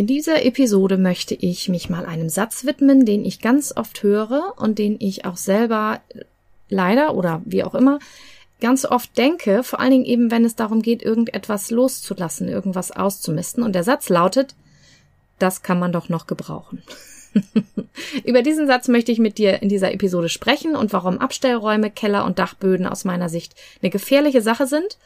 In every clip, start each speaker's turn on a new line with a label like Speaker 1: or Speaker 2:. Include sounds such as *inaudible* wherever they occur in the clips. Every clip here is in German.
Speaker 1: In dieser Episode möchte ich mich mal einem Satz widmen, den ich ganz oft höre und den ich auch selber leider oder wie auch immer ganz oft denke, vor allen Dingen eben, wenn es darum geht, irgendetwas loszulassen, irgendwas auszumisten. Und der Satz lautet, das kann man doch noch gebrauchen. *laughs* Über diesen Satz möchte ich mit dir in dieser Episode sprechen und warum Abstellräume, Keller und Dachböden aus meiner Sicht eine gefährliche Sache sind.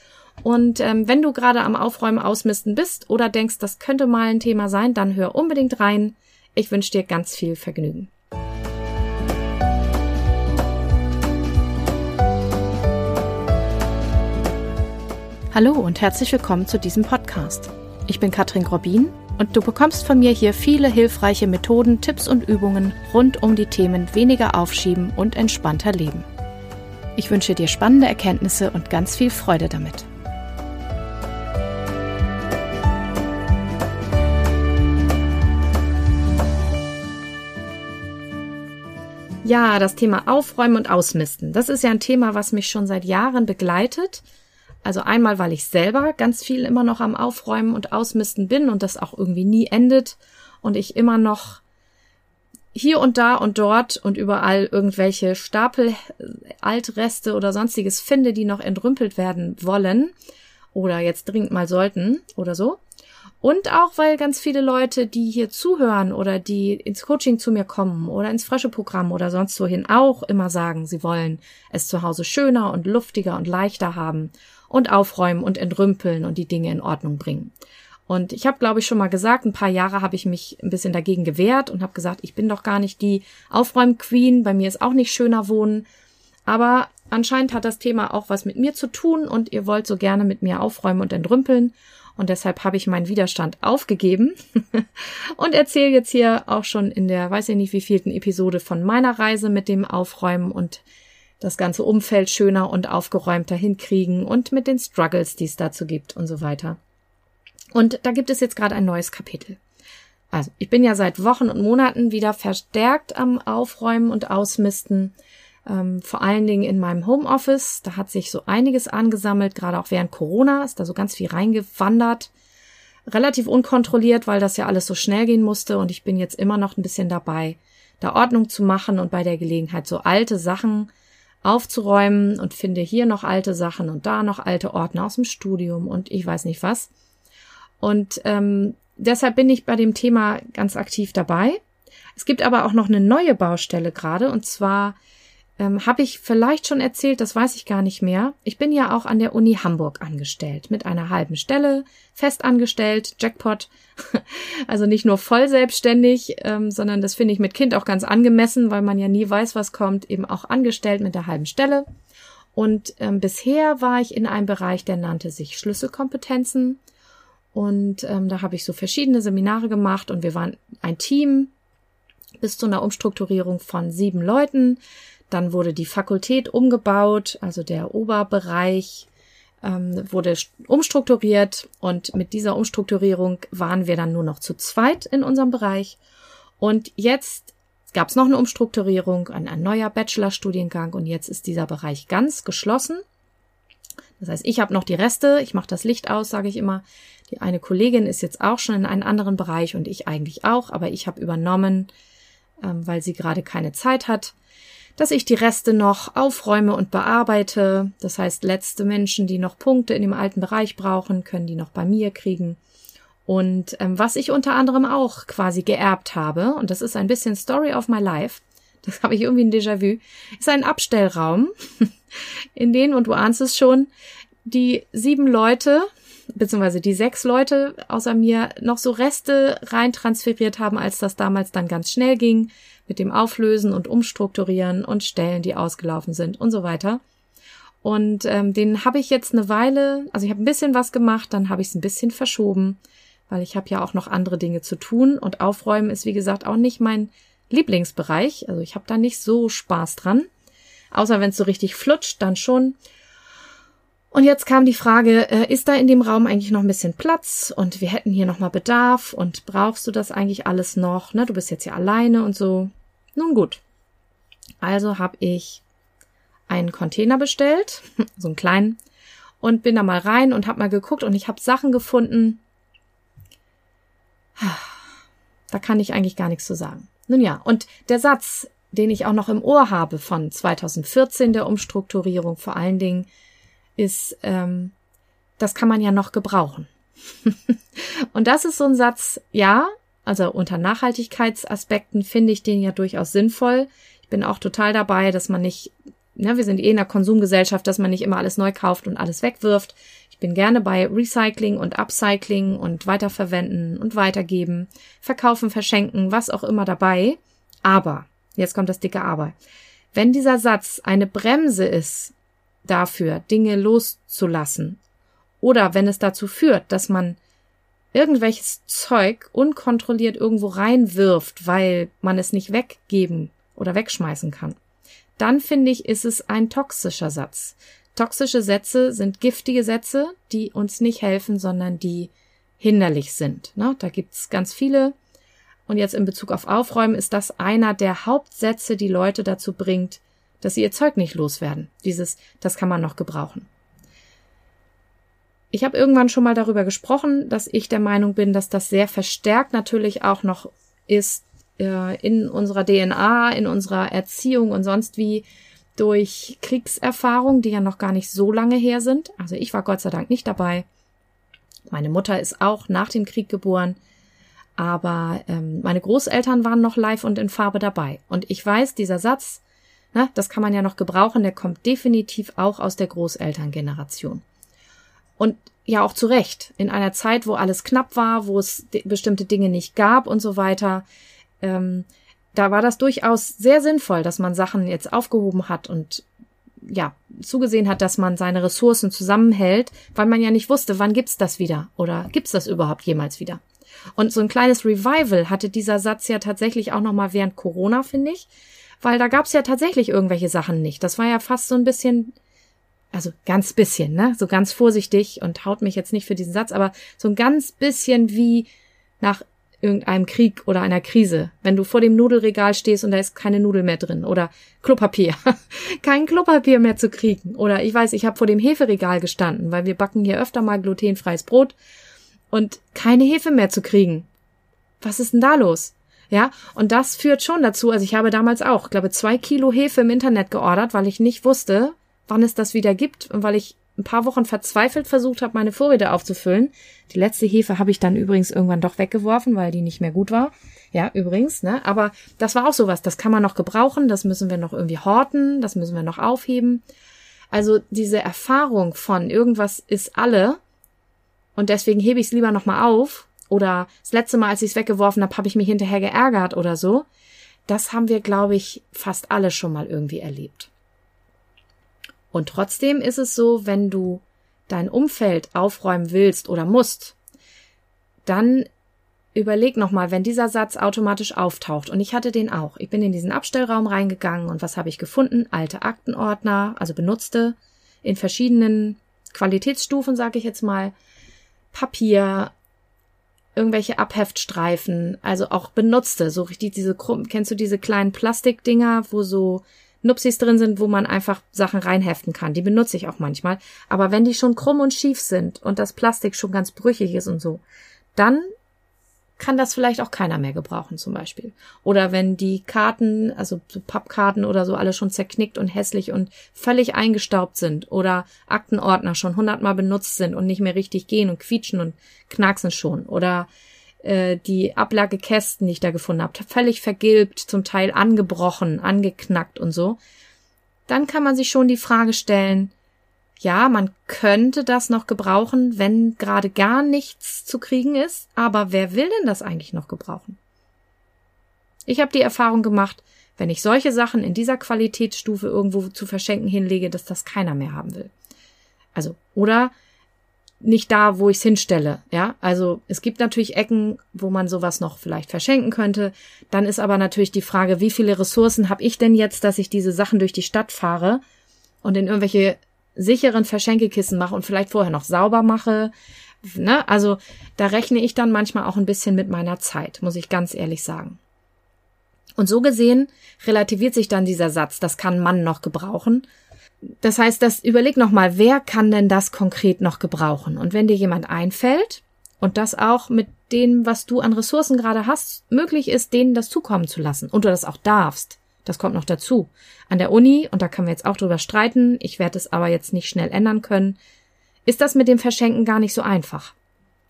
Speaker 1: Und ähm, wenn du gerade am Aufräumen, Ausmisten bist oder denkst, das könnte mal ein Thema sein, dann hör unbedingt rein. Ich wünsche dir ganz viel Vergnügen. Hallo und herzlich willkommen zu diesem Podcast. Ich bin Katrin Grobin und du bekommst von mir hier viele hilfreiche Methoden, Tipps und Übungen rund um die Themen weniger aufschieben und entspannter leben. Ich wünsche dir spannende Erkenntnisse und ganz viel Freude damit. Ja, das Thema Aufräumen und Ausmisten. Das ist ja ein Thema, was mich schon seit Jahren begleitet also einmal, weil ich selber ganz viel immer noch am Aufräumen und Ausmisten bin und das auch irgendwie nie endet und ich immer noch hier und da und dort und überall irgendwelche Stapel äh, Altreste oder sonstiges finde, die noch entrümpelt werden wollen oder jetzt dringend mal sollten oder so. Und auch, weil ganz viele Leute, die hier zuhören oder die ins Coaching zu mir kommen oder ins frische Programm oder sonst wohin auch immer sagen, sie wollen es zu Hause schöner und luftiger und leichter haben und aufräumen und entrümpeln und die Dinge in Ordnung bringen. Und ich habe, glaube ich, schon mal gesagt, ein paar Jahre habe ich mich ein bisschen dagegen gewehrt und habe gesagt, ich bin doch gar nicht die Aufräumqueen, bei mir ist auch nicht schöner wohnen. Aber anscheinend hat das Thema auch was mit mir zu tun und ihr wollt so gerne mit mir aufräumen und entrümpeln. Und deshalb habe ich meinen Widerstand aufgegeben *laughs* und erzähle jetzt hier auch schon in der, weiß ich nicht wievielten Episode von meiner Reise mit dem Aufräumen und das ganze Umfeld schöner und aufgeräumter hinkriegen und mit den Struggles, die es dazu gibt und so weiter. Und da gibt es jetzt gerade ein neues Kapitel. Also, ich bin ja seit Wochen und Monaten wieder verstärkt am Aufräumen und Ausmisten, ähm, vor allen Dingen in meinem Homeoffice. Da hat sich so einiges angesammelt, gerade auch während Corona ist da so ganz viel reingewandert. Relativ unkontrolliert, weil das ja alles so schnell gehen musste und ich bin jetzt immer noch ein bisschen dabei, da Ordnung zu machen und bei der Gelegenheit so alte Sachen aufzuräumen und finde hier noch alte Sachen und da noch alte Ordner aus dem Studium und ich weiß nicht was. Und ähm, deshalb bin ich bei dem Thema ganz aktiv dabei. Es gibt aber auch noch eine neue Baustelle gerade und zwar ähm, habe ich vielleicht schon erzählt, das weiß ich gar nicht mehr. Ich bin ja auch an der Uni Hamburg angestellt, mit einer halben Stelle, fest angestellt, Jackpot. *laughs* also nicht nur voll selbstständig, ähm, sondern das finde ich mit Kind auch ganz angemessen, weil man ja nie weiß, was kommt, eben auch angestellt mit der halben Stelle. Und ähm, bisher war ich in einem Bereich, der nannte sich Schlüsselkompetenzen. Und ähm, da habe ich so verschiedene Seminare gemacht und wir waren ein Team bis zu einer Umstrukturierung von sieben Leuten. Dann wurde die Fakultät umgebaut, also der Oberbereich ähm, wurde umstrukturiert und mit dieser Umstrukturierung waren wir dann nur noch zu zweit in unserem Bereich. Und jetzt gab es noch eine Umstrukturierung, ein, ein neuer Bachelorstudiengang und jetzt ist dieser Bereich ganz geschlossen. Das heißt, ich habe noch die Reste, ich mache das Licht aus, sage ich immer. Die eine Kollegin ist jetzt auch schon in einem anderen Bereich und ich eigentlich auch, aber ich habe übernommen, ähm, weil sie gerade keine Zeit hat dass ich die Reste noch aufräume und bearbeite. Das heißt, letzte Menschen, die noch Punkte in dem alten Bereich brauchen, können die noch bei mir kriegen. Und ähm, was ich unter anderem auch quasi geerbt habe, und das ist ein bisschen Story of my life, *laughs* das habe ich irgendwie ein Déjà-vu, ist ein Abstellraum, *laughs* in den, und du ahnst es schon, die sieben Leute, beziehungsweise die sechs Leute außer mir noch so Reste rein transferiert haben, als das damals dann ganz schnell ging mit dem Auflösen und Umstrukturieren und Stellen, die ausgelaufen sind und so weiter. Und ähm, den habe ich jetzt eine Weile, also ich habe ein bisschen was gemacht, dann habe ich es ein bisschen verschoben, weil ich habe ja auch noch andere Dinge zu tun und Aufräumen ist wie gesagt auch nicht mein Lieblingsbereich. Also ich habe da nicht so Spaß dran. Außer wenn es so richtig flutscht, dann schon. Und jetzt kam die Frage, äh, ist da in dem Raum eigentlich noch ein bisschen Platz und wir hätten hier nochmal Bedarf und brauchst du das eigentlich alles noch? Ne? Du bist jetzt ja alleine und so. Nun gut. Also habe ich einen Container bestellt, *laughs* so einen kleinen, und bin da mal rein und habe mal geguckt und ich habe Sachen gefunden. *sighs* Da kann ich eigentlich gar nichts zu sagen. Nun ja, und der Satz, den ich auch noch im Ohr habe von 2014 der Umstrukturierung vor allen Dingen, ist, ähm, das kann man ja noch gebrauchen. *laughs* und das ist so ein Satz, ja, also unter Nachhaltigkeitsaspekten finde ich den ja durchaus sinnvoll. Ich bin auch total dabei, dass man nicht, ne, wir sind eh in der Konsumgesellschaft, dass man nicht immer alles neu kauft und alles wegwirft. Ich bin gerne bei Recycling und Upcycling und weiterverwenden und weitergeben, verkaufen, verschenken, was auch immer dabei. Aber, jetzt kommt das dicke Aber. Wenn dieser Satz eine Bremse ist dafür, Dinge loszulassen, oder wenn es dazu führt, dass man irgendwelches Zeug unkontrolliert irgendwo reinwirft, weil man es nicht weggeben oder wegschmeißen kann, dann finde ich, ist es ein toxischer Satz. Toxische Sätze sind giftige Sätze, die uns nicht helfen, sondern die hinderlich sind. Ne? Da gibt's ganz viele. Und jetzt in Bezug auf Aufräumen ist das einer der Hauptsätze, die Leute dazu bringt, dass sie ihr Zeug nicht loswerden. Dieses, das kann man noch gebrauchen. Ich habe irgendwann schon mal darüber gesprochen, dass ich der Meinung bin, dass das sehr verstärkt natürlich auch noch ist äh, in unserer DNA, in unserer Erziehung und sonst wie durch Kriegserfahrung, die ja noch gar nicht so lange her sind. Also ich war Gott sei Dank nicht dabei. Meine Mutter ist auch nach dem Krieg geboren. Aber ähm, meine Großeltern waren noch live und in Farbe dabei. Und ich weiß, dieser Satz, na, das kann man ja noch gebrauchen, der kommt definitiv auch aus der Großelterngeneration. Und ja auch zu Recht. In einer Zeit, wo alles knapp war, wo es bestimmte Dinge nicht gab und so weiter, ähm, da war das durchaus sehr sinnvoll, dass man Sachen jetzt aufgehoben hat und ja, zugesehen hat, dass man seine Ressourcen zusammenhält, weil man ja nicht wusste, wann gibt's das wieder oder gibt's das überhaupt jemals wieder. Und so ein kleines Revival hatte dieser Satz ja tatsächlich auch noch mal während Corona, finde ich, weil da gab's ja tatsächlich irgendwelche Sachen nicht. Das war ja fast so ein bisschen also ganz bisschen, ne? So ganz vorsichtig und haut mich jetzt nicht für diesen Satz, aber so ein ganz bisschen wie nach irgendeinem Krieg oder einer Krise, wenn du vor dem Nudelregal stehst und da ist keine Nudel mehr drin oder Klopapier, *laughs* kein Klopapier mehr zu kriegen oder ich weiß, ich habe vor dem Heferegal gestanden, weil wir backen hier öfter mal glutenfreies Brot und keine Hefe mehr zu kriegen. Was ist denn da los? Ja, und das führt schon dazu, also ich habe damals auch, glaube zwei Kilo Hefe im Internet geordert, weil ich nicht wusste, wann es das wieder gibt und weil ich ein paar Wochen verzweifelt versucht habe, meine Vorräte aufzufüllen. Die letzte Hefe habe ich dann übrigens irgendwann doch weggeworfen, weil die nicht mehr gut war. Ja, übrigens, ne? Aber das war auch sowas, das kann man noch gebrauchen, das müssen wir noch irgendwie horten, das müssen wir noch aufheben. Also diese Erfahrung von irgendwas ist alle und deswegen hebe ich es lieber nochmal auf oder das letzte Mal, als ich es weggeworfen habe, habe ich mich hinterher geärgert oder so. Das haben wir, glaube ich, fast alle schon mal irgendwie erlebt. Und trotzdem ist es so, wenn du dein Umfeld aufräumen willst oder musst, dann überleg nochmal, wenn dieser Satz automatisch auftaucht. Und ich hatte den auch. Ich bin in diesen Abstellraum reingegangen und was habe ich gefunden? Alte Aktenordner, also benutzte, in verschiedenen Qualitätsstufen, sage ich jetzt mal. Papier, irgendwelche Abheftstreifen, also auch benutzte, so richtig diese, kennst du diese kleinen Plastikdinger, wo so Nupsis drin sind, wo man einfach Sachen reinheften kann. Die benutze ich auch manchmal. Aber wenn die schon krumm und schief sind und das Plastik schon ganz brüchig ist und so, dann kann das vielleicht auch keiner mehr gebrauchen zum Beispiel. Oder wenn die Karten, also so Pappkarten oder so, alle schon zerknickt und hässlich und völlig eingestaubt sind oder Aktenordner schon hundertmal benutzt sind und nicht mehr richtig gehen und quietschen und knacksen schon oder äh, die Ablagekästen, die ich da gefunden habe, völlig vergilbt, zum Teil angebrochen, angeknackt und so, dann kann man sich schon die Frage stellen, ja, man könnte das noch gebrauchen, wenn gerade gar nichts zu kriegen ist, aber wer will denn das eigentlich noch gebrauchen? Ich habe die Erfahrung gemacht, wenn ich solche Sachen in dieser Qualitätsstufe irgendwo zu verschenken hinlege, dass das keiner mehr haben will. Also, oder nicht da, wo ich es hinstelle. Ja, also es gibt natürlich Ecken, wo man sowas noch vielleicht verschenken könnte. Dann ist aber natürlich die Frage, wie viele Ressourcen habe ich denn jetzt, dass ich diese Sachen durch die Stadt fahre und in irgendwelche sicheren Verschenkekissen mache und vielleicht vorher noch sauber mache. Ne? Also da rechne ich dann manchmal auch ein bisschen mit meiner Zeit, muss ich ganz ehrlich sagen. Und so gesehen relativiert sich dann dieser Satz, das kann man noch gebrauchen, das heißt, das überleg noch mal, wer kann denn das konkret noch gebrauchen? Und wenn dir jemand einfällt und das auch mit dem, was du an Ressourcen gerade hast, möglich ist, denen das zukommen zu lassen. Und du das auch darfst. Das kommt noch dazu. An der Uni, und da können wir jetzt auch drüber streiten, ich werde es aber jetzt nicht schnell ändern können, ist das mit dem Verschenken gar nicht so einfach.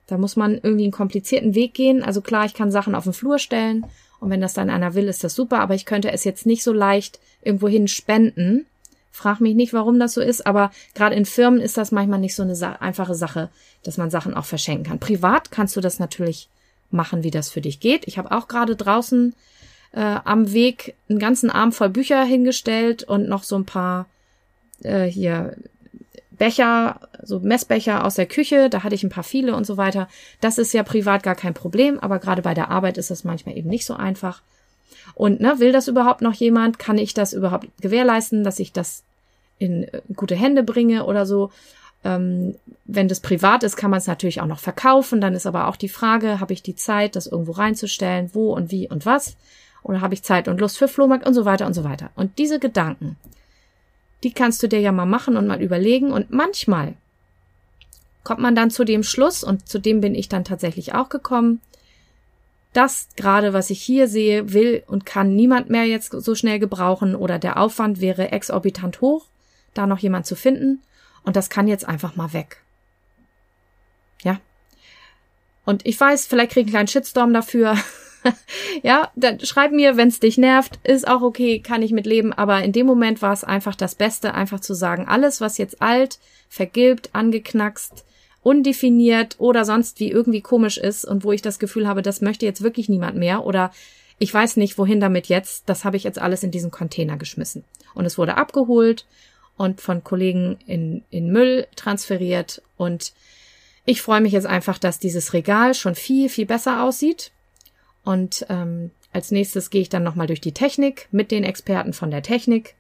Speaker 1: Da muss man irgendwie einen komplizierten Weg gehen. Also klar, ich kann Sachen auf den Flur stellen und wenn das dann einer will, ist das super, aber ich könnte es jetzt nicht so leicht irgendwohin spenden. Frag mich nicht, warum das so ist, aber gerade in Firmen ist das manchmal nicht so eine sa einfache Sache, dass man Sachen auch verschenken kann. Privat kannst du das natürlich machen, wie das für dich geht. Ich habe auch gerade draußen äh, am Weg einen ganzen Arm voll Bücher hingestellt und noch so ein paar äh, hier Becher, so Messbecher aus der Küche, da hatte ich ein paar viele und so weiter. Das ist ja privat gar kein Problem, aber gerade bei der Arbeit ist das manchmal eben nicht so einfach. Und ne, will das überhaupt noch jemand? Kann ich das überhaupt gewährleisten, dass ich das in äh, gute Hände bringe oder so? Ähm, wenn das privat ist, kann man es natürlich auch noch verkaufen. Dann ist aber auch die Frage, habe ich die Zeit, das irgendwo reinzustellen, wo und wie und was? Oder habe ich Zeit und Lust für Flohmarkt und so weiter und so weiter. Und diese Gedanken, die kannst du dir ja mal machen und mal überlegen. Und manchmal kommt man dann zu dem Schluss, und zu dem bin ich dann tatsächlich auch gekommen, das gerade, was ich hier sehe, will und kann niemand mehr jetzt so schnell gebrauchen oder der Aufwand wäre exorbitant hoch, da noch jemand zu finden. Und das kann jetzt einfach mal weg. Ja. Und ich weiß, vielleicht kriege ich einen kleinen Shitstorm dafür. *laughs* *laughs* ja, dann schreib mir, wenn es dich nervt, ist auch okay, kann ich mit leben. Aber in dem Moment war es einfach das Beste, einfach zu sagen, alles, was jetzt alt, vergilbt, angeknackst, undefiniert oder sonst wie irgendwie komisch ist und wo ich das Gefühl habe, das möchte jetzt wirklich niemand mehr oder ich weiß nicht, wohin damit jetzt, das habe ich jetzt alles in diesen Container geschmissen. Und es wurde abgeholt und von Kollegen in, in Müll transferiert und ich freue mich jetzt einfach, dass dieses Regal schon viel, viel besser aussieht. Und ähm, als nächstes gehe ich dann nochmal durch die Technik mit den Experten von der Technik.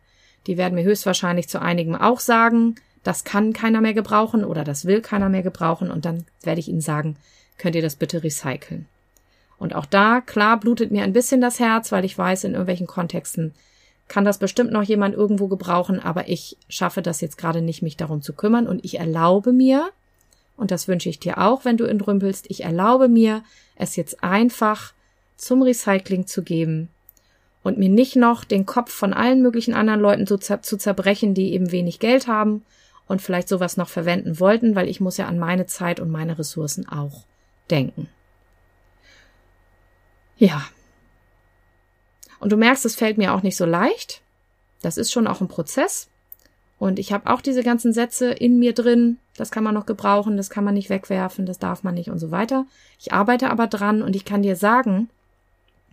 Speaker 1: Die werden mir höchstwahrscheinlich zu einigem auch sagen, das kann keiner mehr gebrauchen oder das will keiner mehr gebrauchen und dann werde ich ihnen sagen, könnt ihr das bitte recyceln. Und auch da, klar, blutet mir ein bisschen das Herz, weil ich weiß, in irgendwelchen Kontexten kann das bestimmt noch jemand irgendwo gebrauchen, aber ich schaffe das jetzt gerade nicht, mich darum zu kümmern und ich erlaube mir, und das wünsche ich dir auch, wenn du entrümpelst, ich erlaube mir, es jetzt einfach zum Recycling zu geben und mir nicht noch den Kopf von allen möglichen anderen Leuten zu, zu zerbrechen, die eben wenig Geld haben und vielleicht sowas noch verwenden wollten, weil ich muss ja an meine Zeit und meine Ressourcen auch denken. Ja. Und du merkst, es fällt mir auch nicht so leicht. Das ist schon auch ein Prozess. Und ich habe auch diese ganzen Sätze in mir drin. Das kann man noch gebrauchen, das kann man nicht wegwerfen, das darf man nicht und so weiter. Ich arbeite aber dran und ich kann dir sagen,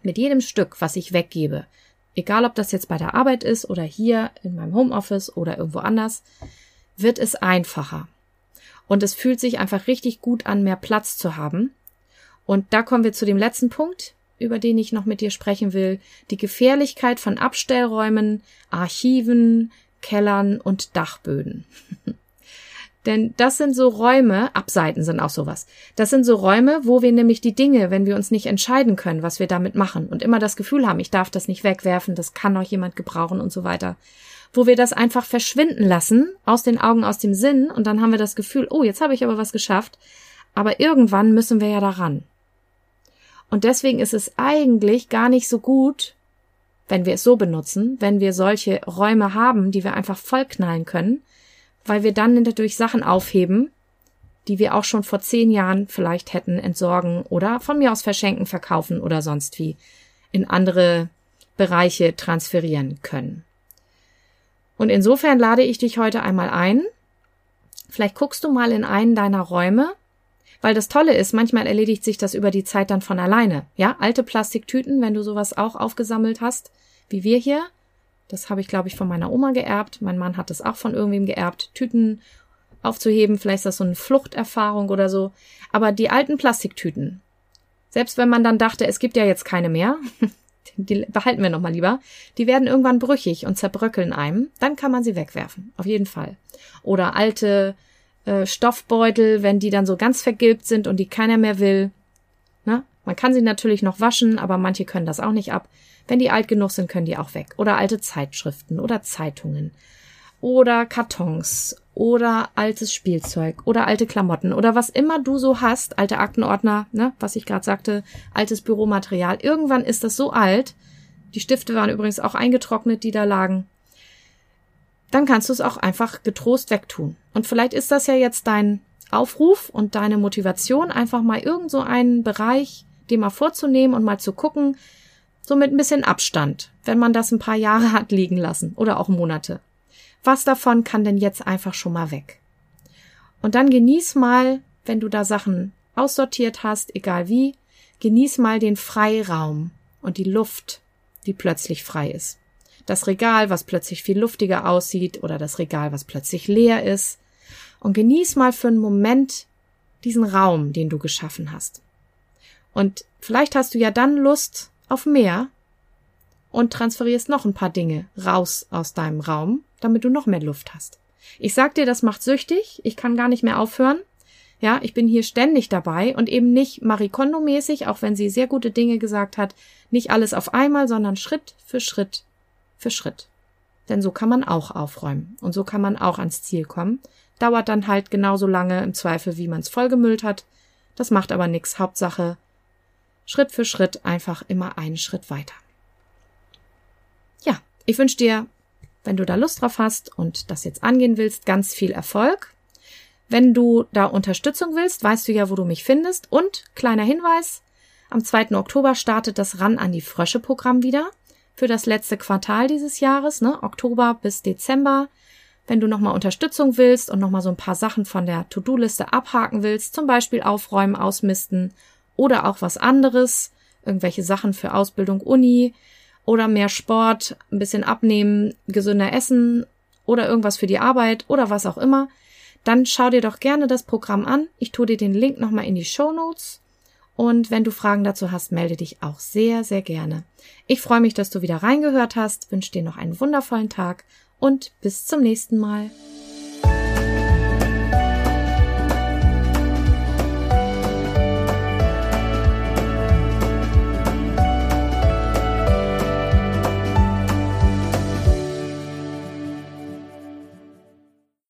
Speaker 1: mit jedem Stück, was ich weggebe, egal ob das jetzt bei der Arbeit ist oder hier in meinem Homeoffice oder irgendwo anders, wird es einfacher. Und es fühlt sich einfach richtig gut an, mehr Platz zu haben. Und da kommen wir zu dem letzten Punkt, über den ich noch mit dir sprechen will. Die Gefährlichkeit von Abstellräumen, Archiven, Kellern und Dachböden. *laughs* Denn das sind so Räume, Abseiten sind auch sowas. Das sind so Räume, wo wir nämlich die Dinge, wenn wir uns nicht entscheiden können, was wir damit machen und immer das Gefühl haben, ich darf das nicht wegwerfen, das kann noch jemand gebrauchen und so weiter, wo wir das einfach verschwinden lassen, aus den Augen, aus dem Sinn, und dann haben wir das Gefühl, oh, jetzt habe ich aber was geschafft, aber irgendwann müssen wir ja daran. Und deswegen ist es eigentlich gar nicht so gut, wenn wir es so benutzen, wenn wir solche Räume haben, die wir einfach vollknallen können, weil wir dann natürlich Sachen aufheben, die wir auch schon vor zehn Jahren vielleicht hätten entsorgen oder von mir aus verschenken, verkaufen oder sonst wie in andere Bereiche transferieren können. Und insofern lade ich dich heute einmal ein. Vielleicht guckst du mal in einen deiner Räume, weil das Tolle ist, manchmal erledigt sich das über die Zeit dann von alleine. Ja, alte Plastiktüten, wenn du sowas auch aufgesammelt hast, wie wir hier, das habe ich, glaube ich, von meiner Oma geerbt. Mein Mann hat es auch von irgendwem geerbt. Tüten aufzuheben, vielleicht ist das so eine Fluchterfahrung oder so. Aber die alten Plastiktüten, selbst wenn man dann dachte, es gibt ja jetzt keine mehr, *laughs* die behalten wir nochmal lieber, die werden irgendwann brüchig und zerbröckeln einem, dann kann man sie wegwerfen. Auf jeden Fall. Oder alte äh, Stoffbeutel, wenn die dann so ganz vergilbt sind und die keiner mehr will. Na? Man kann sie natürlich noch waschen, aber manche können das auch nicht ab. Wenn die alt genug sind, können die auch weg. Oder alte Zeitschriften oder Zeitungen. oder Kartons oder altes Spielzeug oder alte Klamotten oder was immer du so hast, alte Aktenordner, ne, was ich gerade sagte, altes Büromaterial. Irgendwann ist das so alt. Die Stifte waren übrigens auch eingetrocknet, die da lagen. Dann kannst du es auch einfach getrost wegtun. Und vielleicht ist das ja jetzt dein Aufruf und deine Motivation, einfach mal irgend so einen Bereich dir mal vorzunehmen und mal zu gucken, so mit ein bisschen Abstand, wenn man das ein paar Jahre *laughs* hat liegen lassen oder auch Monate. Was davon kann denn jetzt einfach schon mal weg? Und dann genieß mal, wenn du da Sachen aussortiert hast, egal wie, genieß mal den Freiraum und die Luft, die plötzlich frei ist. Das Regal, was plötzlich viel luftiger aussieht oder das Regal, was plötzlich leer ist. Und genieß mal für einen Moment diesen Raum, den du geschaffen hast. Und vielleicht hast du ja dann Lust auf mehr und transferierst noch ein paar Dinge raus aus deinem Raum, damit du noch mehr Luft hast. Ich sag dir, das macht süchtig. Ich kann gar nicht mehr aufhören. Ja, ich bin hier ständig dabei und eben nicht Marie Kondo mäßig, auch wenn sie sehr gute Dinge gesagt hat, nicht alles auf einmal, sondern Schritt für Schritt für Schritt. Denn so kann man auch aufräumen und so kann man auch ans Ziel kommen. Dauert dann halt genauso lange im Zweifel, wie man es vollgemüllt hat. Das macht aber nichts. Hauptsache, Schritt für Schritt einfach immer einen Schritt weiter. Ja, ich wünsche dir, wenn du da Lust drauf hast und das jetzt angehen willst, ganz viel Erfolg. Wenn du da Unterstützung willst, weißt du ja, wo du mich findest. Und kleiner Hinweis, am 2. Oktober startet das Ran an die Frösche Programm wieder für das letzte Quartal dieses Jahres, ne, Oktober bis Dezember. Wenn du nochmal Unterstützung willst und nochmal so ein paar Sachen von der To-Do-Liste abhaken willst, zum Beispiel aufräumen, ausmisten oder auch was anderes, irgendwelche Sachen für Ausbildung, Uni oder mehr Sport, ein bisschen abnehmen, gesünder essen oder irgendwas für die Arbeit oder was auch immer, dann schau dir doch gerne das Programm an. Ich tue dir den Link nochmal in die Show Notes. Und wenn du Fragen dazu hast, melde dich auch sehr, sehr gerne. Ich freue mich, dass du wieder reingehört hast, wünsche dir noch einen wundervollen Tag und bis zum nächsten Mal.